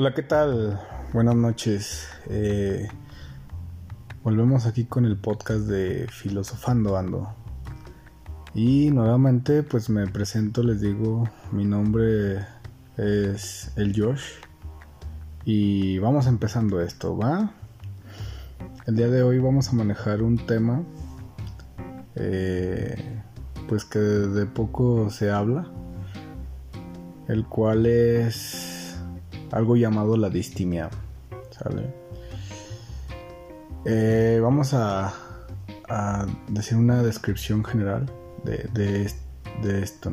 Hola, ¿qué tal? Buenas noches. Eh, volvemos aquí con el podcast de Filosofando Ando. Y nuevamente pues me presento, les digo, mi nombre es el Josh. Y vamos empezando esto, ¿va? El día de hoy vamos a manejar un tema eh, pues que de poco se habla, el cual es algo llamado la distimia. Eh, vamos a, decir una descripción general de, esto.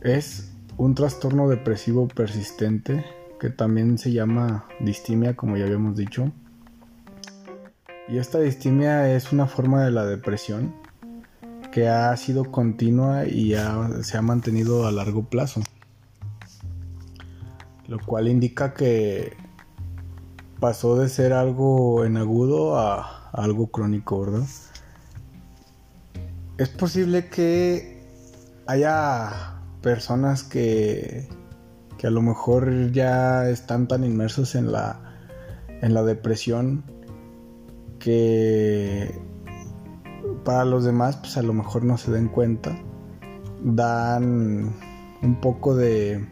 Es un trastorno depresivo persistente que también se llama distimia, como ya habíamos dicho. Y esta distimia es una forma de la depresión que ha sido continua y se ha mantenido a largo plazo. Lo cual indica que pasó de ser algo en agudo a algo crónico, ¿verdad? Es posible que haya personas que, que a lo mejor ya están tan inmersos en la, en la depresión que para los demás pues a lo mejor no se den cuenta dan un poco de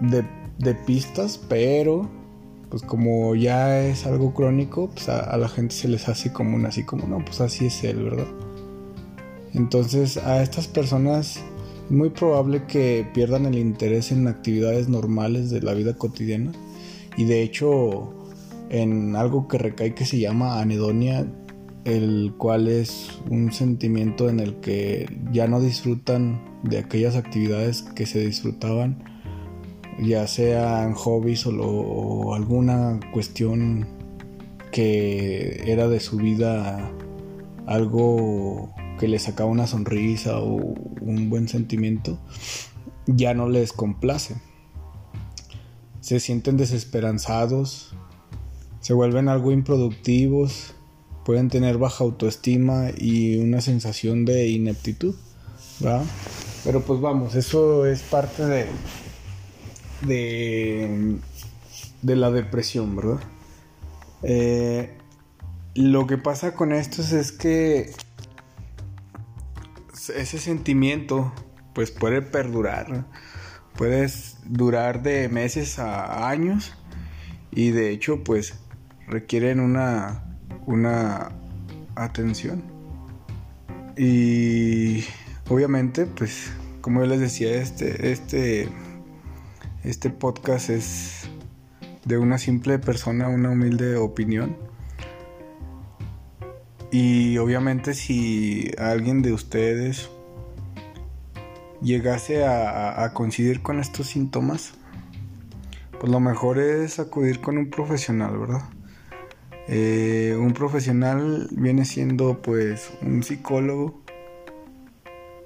de, pistas pero pues como ya es algo crónico pues a, la gente se les hace común así como no pues así es él verdad entonces a estas personas es muy probable que pierdan el interés en actividades normales de la vida cotidiana. Y de hecho en algo que recae que se llama anedonia, el cual es un sentimiento en el que ya no disfrutan de aquellas actividades que se disfrutaban, ya sean hobbies o, alguna cuestión que era de su vida algo que les sacaba una sonrisa o un buen sentimiento, ya no les complace. Se sienten desesperanzados, se vuelven algo improductivos, pueden tener baja autoestima y una sensación de ineptitud, ¿va? Pero pues vamos, eso es parte de, de, de la depresión, ¿verdad? Eh, lo que pasa con estos es que ese sentimiento pues puede perdurar, puede durar de meses a años y de hecho pues requieren una, una atención. Y obviamente, pues, como yo les decía, este, este, este podcast es de una simple persona, una humilde opinión. Y obviamente si alguien de ustedes llegase a, coincidir con estos síntomas, pues lo mejor es acudir con un profesional, ¿verdad? Eh, un profesional viene siendo pues un psicólogo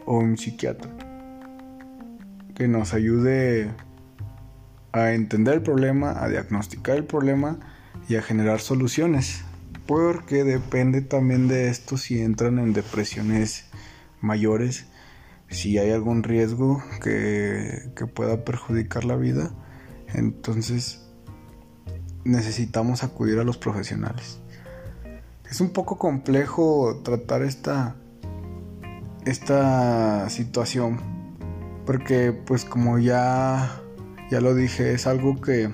o un psiquiatra que nos ayude a entender el problema, a diagnosticar el problema y a generar soluciones. Porque depende también de esto si entran en depresiones mayores, si hay algún riesgo que, que pueda perjudicar la vida. Entonces necesitamos acudir a los profesionales. Es un poco complejo tratar esta, esta situación porque pues como ya, ya lo dije es algo que,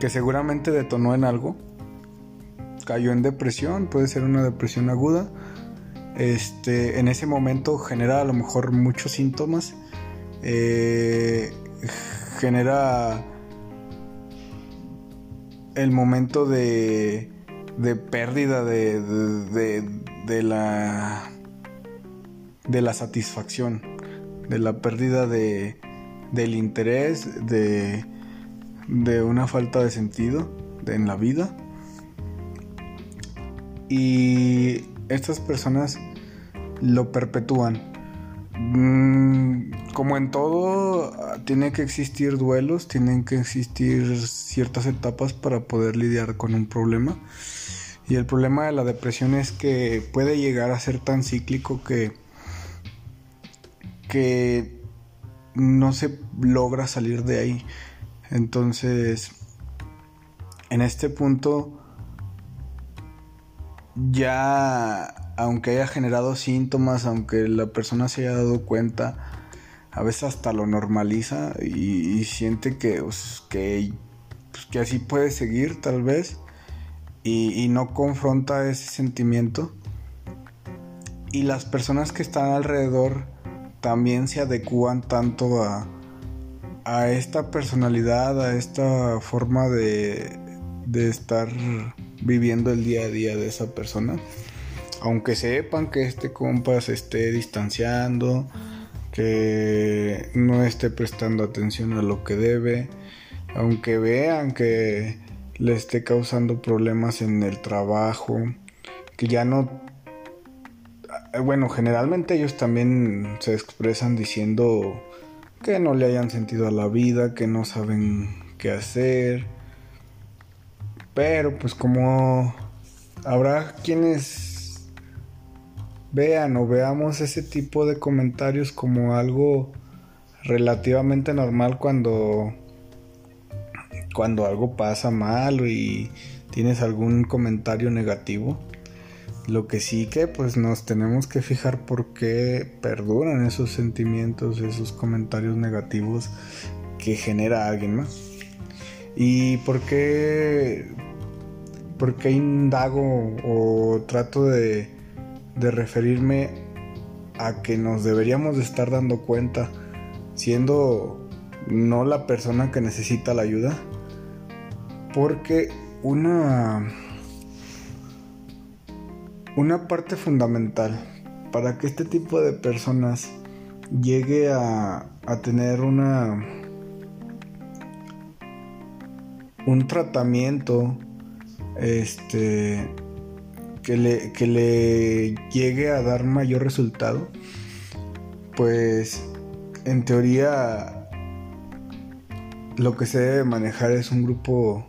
que seguramente detonó en algo. Cayó en depresión, puede ser una depresión aguda. Este, en ese momento genera a lo mejor muchos síntomas. Eh, genera el momento de, de pérdida de, de, la de la satisfacción, de la pérdida de, del interés, de, de una falta de sentido en la vida. Y estas personas lo perpetúan. Mm, como en todo, tiene que existir duelos, tienen que existir ciertas etapas para poder lidiar con un problema. Y el problema de la depresión es que puede llegar a ser tan cíclico que, que no se logra salir de ahí. Entonces, en este punto, ya, aunque haya generado síntomas, aunque la persona se haya dado cuenta, a veces hasta lo normaliza y, siente que, pues, pues, que, así puede seguir tal vez y no confronta ese sentimiento. Y las personas que están alrededor también se adecúan tanto a, a esta personalidad, a esta forma de, de estar viviendo el día a día de esa persona. Aunque sepan que este compa se esté distanciando, que no esté prestando atención a lo que debe, aunque vean que le esté causando problemas en el trabajo, que ya no... Bueno, generalmente ellos también se expresan diciendo que no le hayan sentido a la vida, que no saben qué hacer. Pero pues como habrá quienes vean o veamos ese tipo de comentarios como algo relativamente normal cuando cuando algo pasa mal y tienes algún comentario negativo. Lo que sí que pues nos tenemos que fijar por qué perduran esos sentimientos, esos comentarios negativos que genera alguien más. Y por qué, por qué indago o trato de, de referirme a que nos deberíamos de estar dando cuenta siendo no la persona que necesita la ayuda. Porque una una parte fundamental para que este tipo de personas llegue a, tener una un tratamiento este que le, que le llegue a dar mayor resultado pues en teoría lo que se debe manejar es un grupo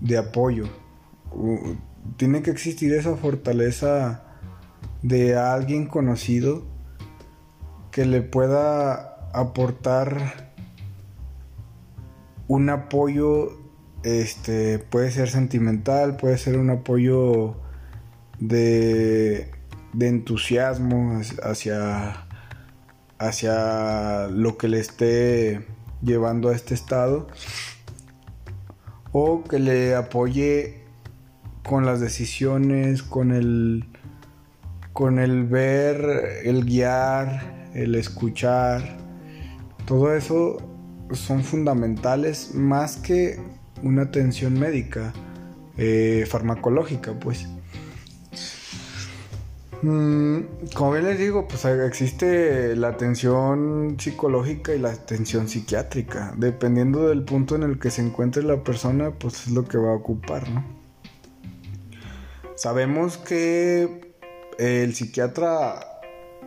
de apoyo tiene que existir esa fortaleza de alguien conocido que le pueda aportar un apoyo este puede ser sentimental puede ser un apoyo de, de entusiasmo hacia hacia lo que le esté llevando a este estado o que le apoye con las decisiones, con el, con el ver, el guiar, el escuchar. Todo eso son fundamentales más que una atención médica, eh, farmacológica, pues. Mm, como bien les digo, pues existe la atención psicológica y la atención psiquiátrica. Dependiendo del punto en el que se encuentre la persona, pues es lo que va a ocupar, ¿no? Sabemos que el psiquiatra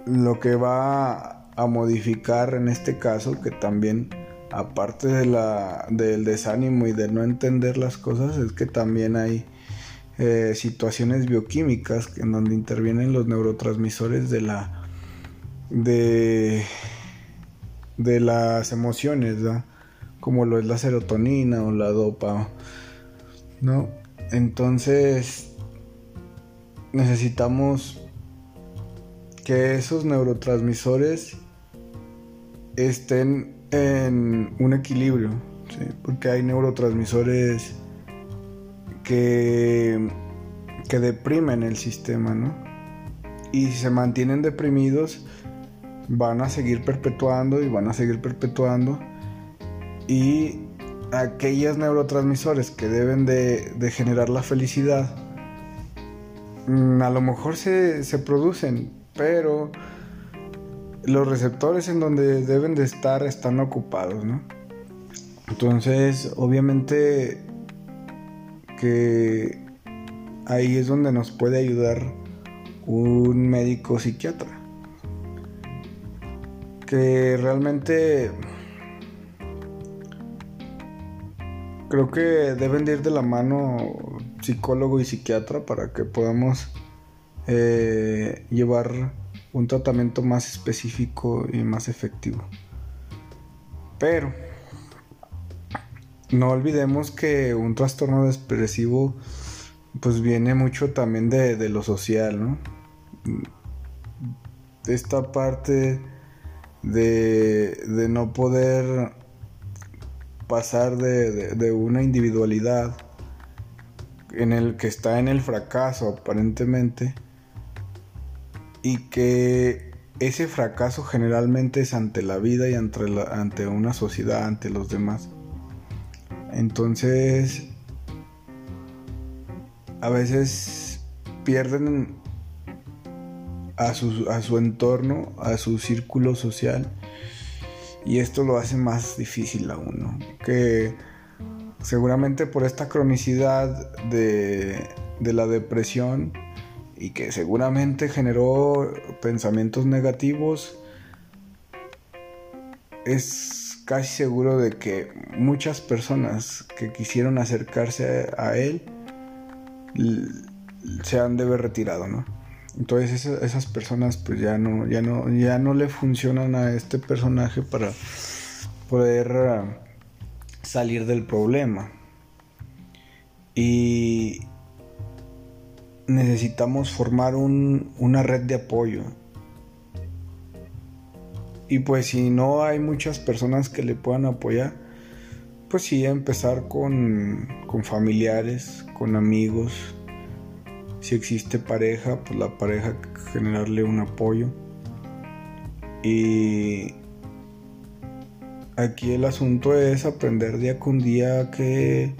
lo que va a modificar en este caso, que también aparte de la, del desánimo y de no entender las cosas, es que también hay eh, situaciones bioquímicas en donde intervienen los neurotransmisores de la de, de las emociones, como lo es la serotonina o la dopa, ¿no? Entonces, necesitamos que esos neurotransmisores estén en un equilibrio, porque hay neurotransmisores que, que deprimen el sistema, ¿no? Y si se mantienen deprimidos, van a seguir perpetuando y van a seguir perpetuando. Y aquellos neurotransmisores que deben de, generar la felicidad, a lo mejor se, producen, pero los receptores en donde deben de estar están ocupados, ¿no? Entonces, obviamente que ahí es donde nos puede ayudar un médico psiquiatra. Que realmente creo que deben de ir de la mano psicólogo y psiquiatra para que podamos eh, llevar un tratamiento más específico y más efectivo. Pero no olvidemos que un trastorno depresivo pues viene mucho también de, lo social, ¿no? Esta parte de, de no poder pasar de, de, una individualidad en el que está en el fracaso aparentemente y que ese fracaso generalmente es ante la vida y ante, una sociedad, ante los demás. Entonces, a veces pierden a su, a su entorno, a su círculo social y esto lo hace más difícil a uno. Que seguramente por esta cronicidad de, de la depresión y que seguramente generó pensamientos negativos, es casi seguro de que muchas personas que quisieron acercarse a él se han de haber retirado, ¿no? Entonces esas, personas pues ya no, ya no, ya no le funcionan a este personaje para poder salir del problema. Y necesitamos formar una red de apoyo. Y pues si no hay muchas personas que le puedan apoyar, pues sí empezar con, con familiares, con amigos, si existe pareja, pues la pareja generarle un apoyo. Y aquí el asunto es aprender día con día que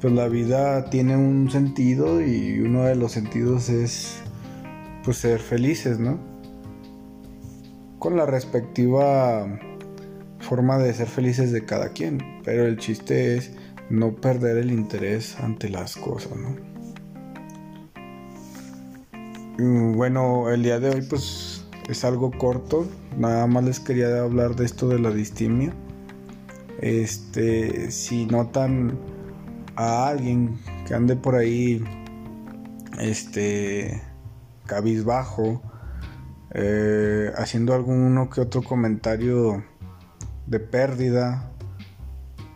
pues la vida tiene un sentido y uno de los sentidos es pues ser felices, ¿no? Con la respectiva forma de ser felices de cada quien, pero el chiste es no perder el interés ante las cosas, ¿no? Mm, bueno, el día de hoy pues es algo corto. Nada más les quería hablar de esto de la distimia. Este, si notan a alguien que ande por ahí, este, cabizbajo, eh, haciendo alguno que otro comentario de pérdida,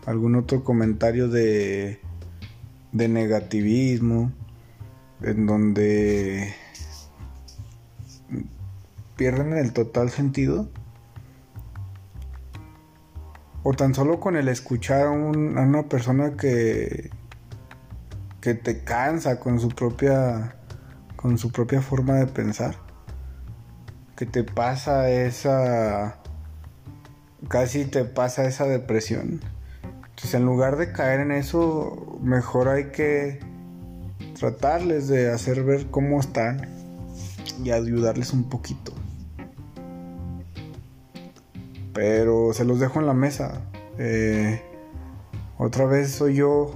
algún otro comentario de, de negativismo, en donde pierden el total sentido. O tan solo con el escuchar a, una persona que, que te cansa con su propia con su propia forma de pensar. Que te pasa esa casi te pasa esa depresión. Entonces, en lugar de caer en eso, mejor hay que tratarles de hacer ver cómo están y ayudarles un poquito. Pero se los dejo en la mesa. Eh, otra vez soy yo,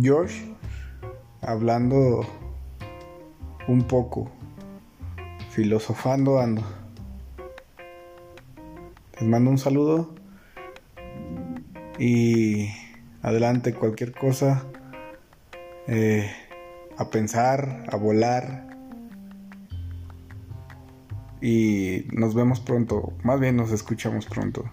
George, hablando un poco, filosofando ando. Les mando un saludo y adelante cualquier cosa. Eh, a pensar, a volar, y nos vemos pronto, más bien nos escuchamos pronto.